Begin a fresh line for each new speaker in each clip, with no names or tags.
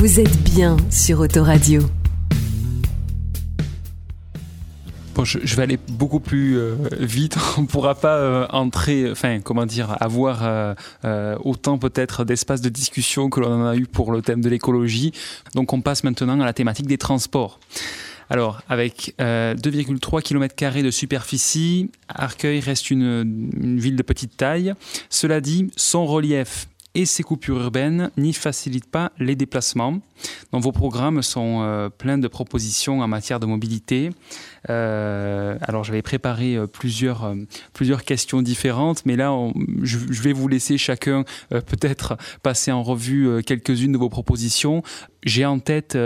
Vous êtes bien sur Autoradio.
Bon, je, vais aller beaucoup plus euh, vite. On ne pourra pas euh, entrer, enfin, comment dire, avoir euh, autant peut-être d'espace de discussion que l'on en a eu pour le thème de l'écologie. Donc, on passe maintenant à la thématique des transports. Alors, avec euh, 2,3 km de superficie, Arcueil reste une, une ville de petite taille. Cela dit, son relief et ses coupures urbaines n'y facilitent pas les déplacements. Donc vos programmes sont euh, pleins de propositions en matière de mobilité. Euh, alors j'avais préparé euh, plusieurs, euh, plusieurs questions différentes, mais là je, vais vous laisser chacun peut-être passer en revue quelques-unes de vos propositions. J'ai en tête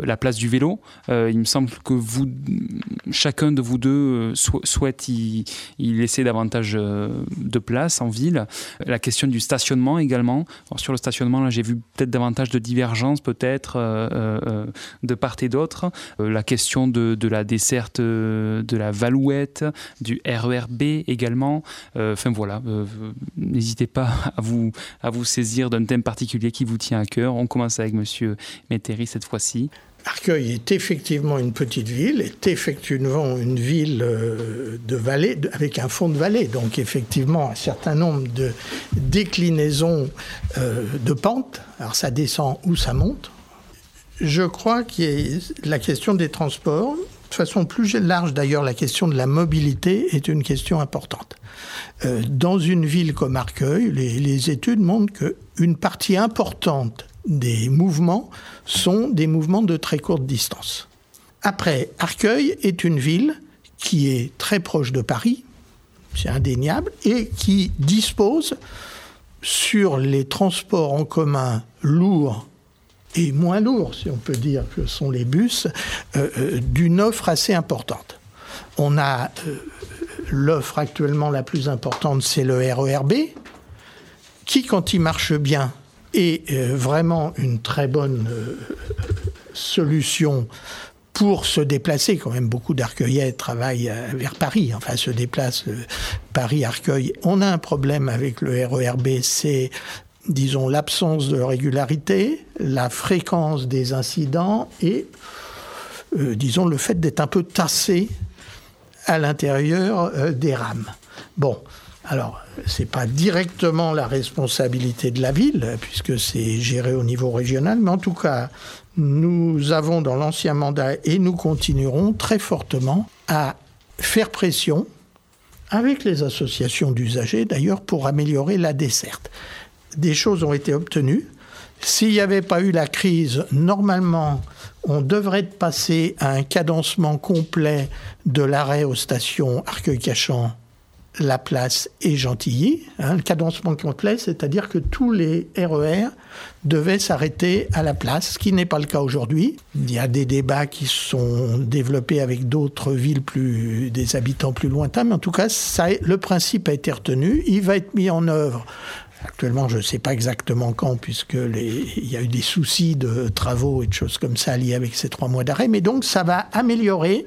la place du vélo. il me semble que vous, chacun de vous deux sou souhaite y, laisser davantage de place en ville. La question du stationnement également. Sur le stationnement, j'ai vu peut-être davantage de divergences peut-être de part et d'autre. la question de la desserte de la Valouette, du RERB également. Euh, enfin voilà, euh, n'hésitez pas à vous, à vous saisir d'un thème particulier qui vous tient à cœur. On commence avec Monsieur Métairie cette fois-ci.
Arcueil est effectivement une petite ville, est effectivement une ville euh, de vallée, avec un fond de vallée, donc effectivement un certain nombre de déclinaisons de pentes. Alors ça descend ou ça monte. Je crois que la question des transports de façon plus large, d'ailleurs, la question de la mobilité est une question importante. Euh, dans une ville comme Arcueil, les, les études montrent qu'une partie importante des mouvements sont des mouvements de très courte distance. Après, Arcueil est une ville qui est très proche de Paris, c'est indéniable, et qui dispose sur les transports en commun lourds et moins lourds, si on peut dire, que sont les bus, euh, euh, d'une offre assez importante. On a euh, l'offre actuellement la plus importante, c'est le RERB, qui, quand il marche bien, est vraiment une très bonne solution pour se déplacer, quand même beaucoup d'Arcueillais travaillent vers Paris, enfin se déplacent Paris-Arcueil. On a un problème avec le RERB, c'est disons, l'absence de régularité, la fréquence des incidents et, euh, disons, le fait d'être un peu tassé à l'intérieur euh, des rames. Bon, alors, ce n'est pas directement la responsabilité de la ville, puisque c'est géré au niveau régional, mais en tout cas, nous avons dans l'ancien mandat et nous continuerons très fortement à faire pression avec les associations d'usagers, d'ailleurs, pour améliorer la desserte des choses ont été obtenues. S'il n'y avait pas eu la crise, normalement, on devrait passer à un cadencement complet de l'arrêt aux stations Arcueil-Cachan, La Place et Gentilly. Hein, le cadencement complet, c'est-à-dire que tous les RER e devaient s'arrêter à la place, ce qui n'est pas le cas aujourd'hui. Il y a des débats qui sont développés avec d'autres villes plus des habitants plus lointains, mais en tout cas, le principe a été retenu. Il va être mis en œuvre Actuellement, je ne sais pas exactement quand, puisque il y a eu des soucis de travaux et de choses comme ça liés avec ces trois mois d'arrêt. Mais donc, ça va améliorer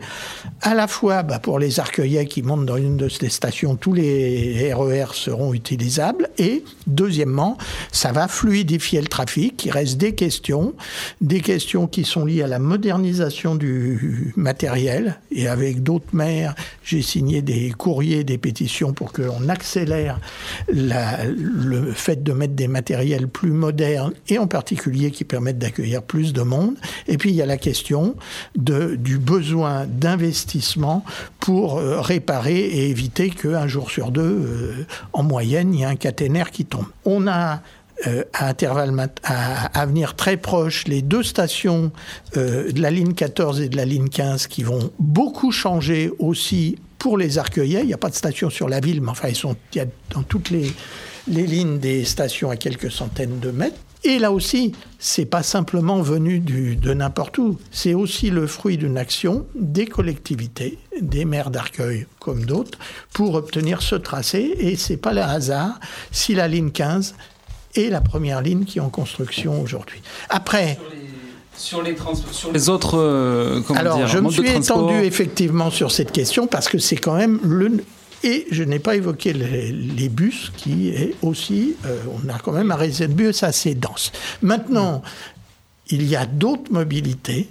à la fois bah, pour les arcueillais qui montent dans une de ces stations, tous les RER e seront utilisables. Et deuxièmement, ça va fluidifier le trafic. Il reste des questions, des questions qui sont liées à la modernisation du matériel. Et avec d'autres maires, j'ai signé des courriers, des pétitions pour qu'on accélère la, le le fait de mettre des matériels plus modernes et en particulier qui permettent d'accueillir plus de monde. Et puis il y a la question de, du besoin d'investissement pour euh, réparer et éviter qu'un jour sur deux, euh, en moyenne, il y a un caténaire qui tombe. On a euh, à intervalles à, venir très proches les deux stations de la ligne 14 et de la ligne 15 qui vont beaucoup changer aussi pour les arcueillais. Il n'y a pas de station sur la ville, mais enfin, ils sont, il y a dans toutes les, les lignes des stations à quelques centaines de mètres. Et là aussi, c'est pas simplement venu du, de n'importe où, c'est aussi le fruit d'une action des collectivités, des maires d'Arcueil comme d'autres, pour obtenir ce tracé. Et c'est pas le hasard si la ligne 15 est la première ligne qui est en construction aujourd'hui. Après.
Sur les autres. Euh,
Alors,
dire,
je me suis étendu effectivement sur cette question parce que c'est quand même le, et je n'ai pas évoqué les, les, bus, qui est aussi, euh, on a quand même un réseau de bus assez dense. Maintenant, il y a d'autres mobilités.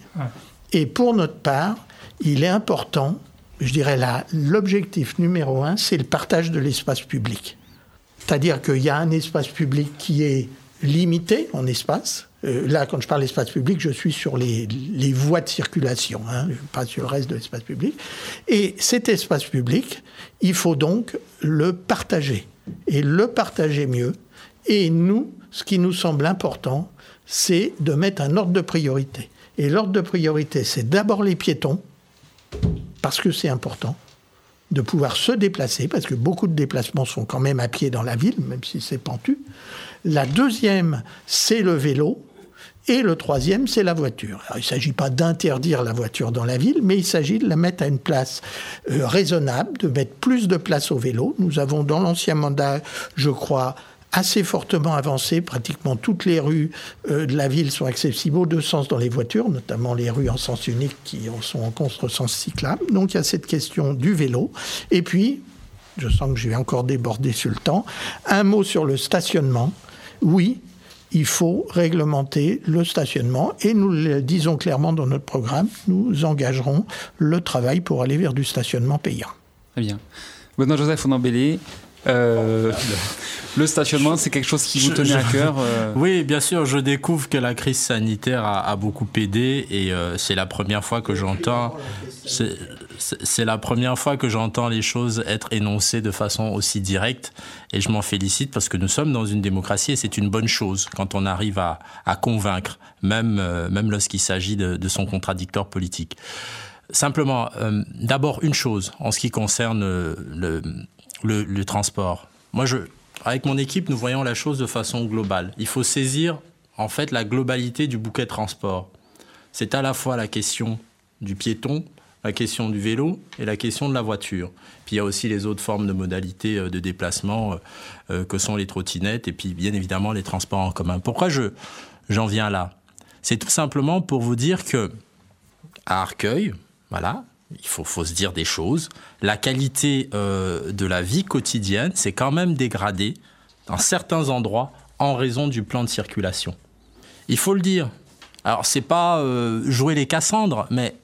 Et pour notre part, il est important, je dirais là, l'objectif numéro un, c'est le partage de l'espace public. C'est-à-dire qu'il y a un espace public qui est limité en espace. Euh, là, quand je parle d'espace public, je suis sur les, voies de circulation, hein, pas sur le reste de l'espace public. Et cet espace public, il faut donc le partager. Et le partager mieux. Et nous, ce qui nous semble important, c'est de mettre un ordre de priorité. Et l'ordre de priorité, c'est d'abord les piétons, parce que c'est important de pouvoir se déplacer, parce que beaucoup de déplacements sont quand même à pied dans la ville, même si c'est pentu. La deuxième, c'est le vélo. Et le troisième, c'est la voiture. il ne s'agit pas d'interdire la voiture dans la ville, mais il s'agit de la mettre à une place euh, raisonnable, de mettre plus de place au vélo. Nous avons dans l'ancien mandat, je crois, assez fortement avancé. Pratiquement toutes les rues euh, de la ville sont accessibles aux deux sens dans les voitures, notamment les rues en sens unique qui sont en contresens cyclable. Donc il y a cette question du vélo. Et puis, je sens que je vais encore déborder sur le temps, un mot sur le stationnement. Oui, il faut réglementer le stationnement et nous le disons clairement dans notre programme, nous engagerons le travail pour aller vers du stationnement payant.
Très bien. Benoît Joseph, on embellit. Euh, le stationnement, c'est quelque chose qui vous tenait à cœur euh
Oui, bien sûr. Je découvre que la crise sanitaire a, beaucoup aidé et euh, c'est la première fois que j'entends. C'est la première fois que j'entends les choses être énoncées de façon aussi directe et je m'en félicite parce que nous sommes dans une démocratie et c'est une bonne chose quand on arrive à, convaincre, même, même lorsqu'il s'agit de, son contradicteur politique. Simplement, d'abord une chose en ce qui concerne le, le, transport. Moi, je, avec mon équipe, nous voyons la chose de façon globale. Il faut saisir en fait la globalité du bouquet transport. C'est à la fois la question du piéton, la question du vélo et la question de la voiture. Puis il y a aussi les autres formes de modalités euh, de déplacement euh, euh, que sont les trottinettes et puis bien évidemment les transports en commun. Pourquoi je j'en viens là? C'est tout simplement pour vous dire que à Arcueil, voilà, il faut, se dire des choses. La qualité euh, de la vie quotidienne s'est quand même dégradée dans certains endroits en raison du plan de circulation. Il faut le dire. Alors, c'est pas euh, jouer les Cassandres, mais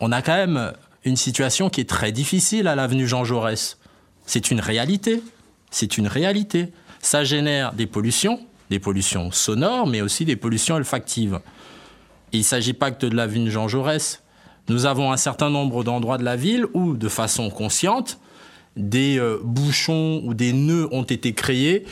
on a quand même une situation qui est très difficile à l'avenue Jean Jaurès. C'est une réalité. C'est une réalité. Ça génère des pollutions, des pollutions sonores, mais aussi des pollutions olfactives. il ne s'agit pas que de l'avenue Jean Jaurès. Nous avons un certain nombre d'endroits de la ville où, de façon consciente, des euh, bouchons ou des nœuds ont été créés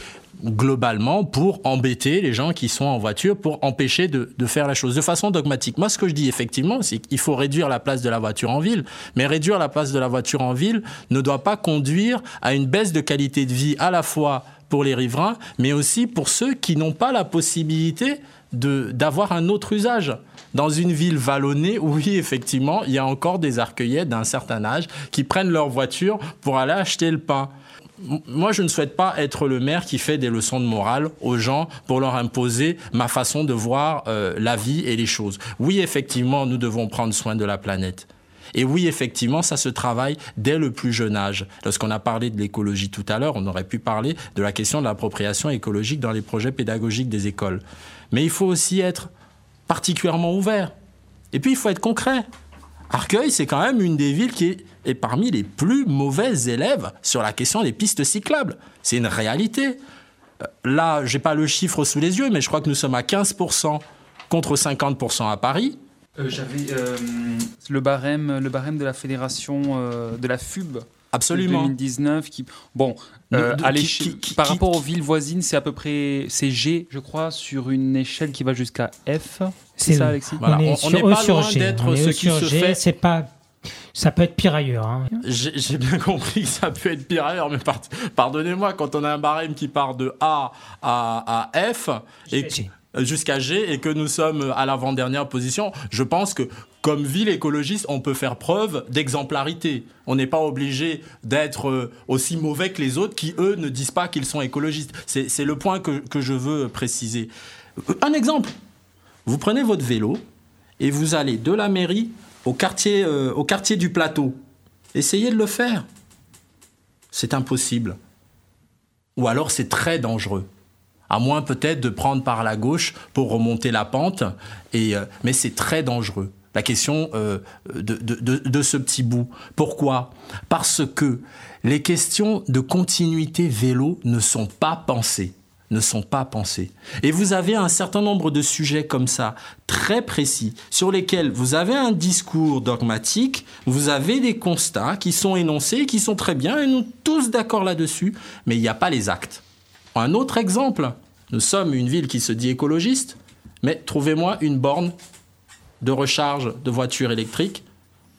globalement pour embêter les gens qui sont en voiture, pour empêcher de, faire la chose de façon dogmatique. Moi, ce que je dis effectivement, c'est qu'il faut réduire la place de la voiture en ville, mais réduire la place de la voiture en ville ne doit pas conduire à une baisse de qualité de vie à la fois pour les riverains, mais aussi pour ceux qui n'ont pas la possibilité d'avoir un autre usage. Dans une ville vallonnée, oui, effectivement, il y a encore des arcueillettes d'un certain âge qui prennent leur voiture pour aller acheter le pain. Moi, je ne souhaite pas être le maire qui fait des leçons de morale aux gens pour leur imposer ma façon de voir euh, la vie et les choses. Oui, effectivement, nous devons prendre soin de la planète. Et oui, effectivement, ça se travaille dès le plus jeune âge. Lorsqu'on a parlé de l'écologie tout à l'heure, on aurait pu parler de la question de l'appropriation écologique dans les projets pédagogiques des écoles. Mais il faut aussi être particulièrement ouvert. Et puis, il faut être concret. Arcueil, c'est quand même une des villes qui est, parmi les plus mauvaises élèves sur la question des pistes cyclables. C'est une réalité. Euh, là, j'ai pas le chiffre sous les yeux, mais je crois que nous sommes à 15% contre 50% à Paris.
Euh, j'avais euh, le barème, le barème de la fédération de la FUB.
Absolument.
2019 qui bon euh, par rapport aux villes voisines, c'est à peu près c'est G, je crois, sur une échelle qui va jusqu'à F. C'est ça, Alexis
On est, sur, pas loin d'être ce qui se fait. C'est pas ça peut être pire ailleurs. Hein.
J'ai bien compris que ça peut être pire ailleurs, mais pardonnez-moi, quand on a un barème qui part de A à, à F, et, jusqu'à G et que nous sommes à l'avant-dernière position, je pense que comme ville écologiste, on peut faire preuve d'exemplarité. On n'est pas obligé d'être euh, aussi mauvais que les autres qui, eux, ne disent pas qu'ils sont écologistes. C'est le point que, je veux préciser. Un exemple. Vous prenez votre vélo et vous allez de la mairie au quartier, euh, au quartier du plateau. Essayez de le faire. C'est impossible. Ou alors c'est très dangereux. À moins peut-être de prendre par la gauche pour remonter la pente, et, mais c'est très dangereux la question de, de, ce petit bout. Pourquoi? Parce que les questions de continuité vélo ne sont pas pensées ne sont pas pensées. Et vous avez un certain nombre de sujets comme ça, très précis, sur lesquels vous avez un discours dogmatique, vous avez des constats qui sont énoncés, qui sont très bien, et nous tous d'accord là-dessus, mais il n'y a pas les actes. Un autre exemple, nous sommes une ville qui se dit écologiste, mais trouvez-moi une borne de recharge de voitures électriques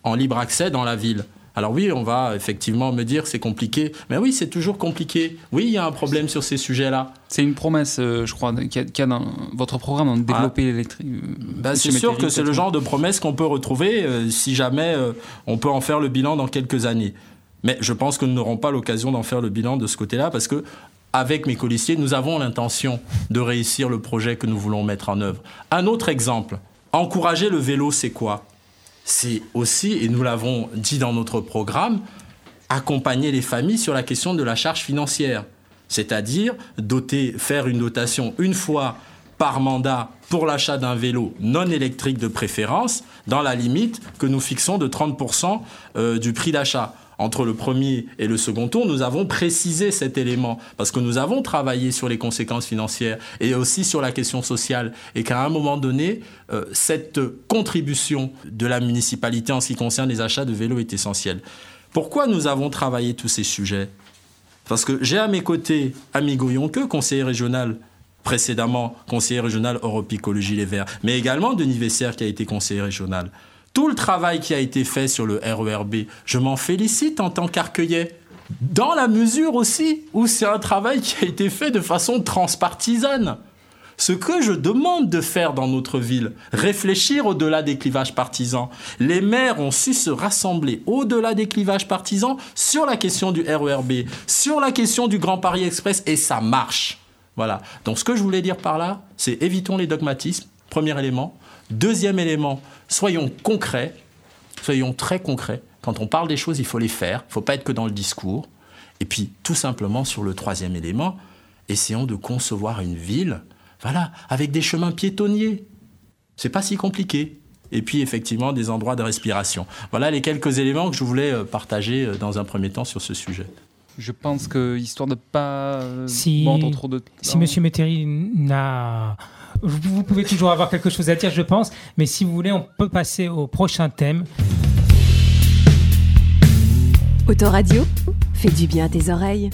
en libre accès dans la ville. Alors oui, on va effectivement me dire c'est compliqué, mais oui, c'est toujours compliqué. Oui, il y a un problème sur ces sujets-là.
C'est une promesse, euh, je crois, qu'il y, a dans votre programme de développer ah. l'électrique. Euh,
ben, c'est sûr que c'est le genre de promesse qu'on peut retrouver euh, si jamais on peut en faire le bilan dans quelques années. Mais je pense que nous n'aurons pas l'occasion d'en faire le bilan de ce côté-là parce que avec mes colistiers, nous avons l'intention de réussir le projet que nous voulons mettre en œuvre. Un autre exemple, encourager le vélo, c'est quoi? C'est aussi, et nous l'avons dit dans notre programme, accompagner les familles sur la question de la charge financière. C'est-à-dire doter, faire une dotation une fois par mandat pour l'achat d'un vélo non électrique de préférence, dans la limite que nous fixons de 30% euh, du prix d'achat entre le premier et le second tour, nous avons précisé cet élément parce que nous avons travaillé sur les conséquences financières et aussi sur la question sociale et qu'à un moment donné, euh, cette contribution de la municipalité en ce qui concerne les achats de vélos est essentielle. Pourquoi nous avons travaillé tous ces sujets? Parce que j'ai à mes côtés Amigo Yonke, conseiller régional précédemment conseiller régional Europe Écologie Les Verts, mais également Denis Vesser qui a été conseiller régional tout le travail qui a été fait sur le RERB, je m'en félicite en tant qu'arcueillet. Dans la mesure aussi où c'est un travail qui a été fait de façon transpartisane. Ce que je demande de faire dans notre ville, réfléchir au-delà des clivages partisans. Les maires ont su se rassembler au-delà des clivages partisans sur la question du RERB, sur la question du Grand Paris Express, et ça marche. Voilà. Donc ce que je voulais dire par là, c'est évitons les dogmatismes, premier élément. Deuxième élément, soyons concrets, soyons très concrets. Quand on parle des choses, il faut les faire. Il ne faut pas être que dans le discours. Et puis, tout simplement, sur le troisième élément, essayons de concevoir une ville, voilà, avec des chemins piétonniers. C'est pas si compliqué. Et puis, effectivement, des endroits de respiration. Voilà les quelques éléments que je voulais euh, partager euh, dans un premier temps sur ce sujet.
Je pense que, histoire de pas
si, trop de Si M. Métairie n'a vous pouvez toujours avoir quelque chose à dire, je pense. Mais si vous voulez, on peut passer au prochain thème.
Autoradio, fait du bien à tes oreilles.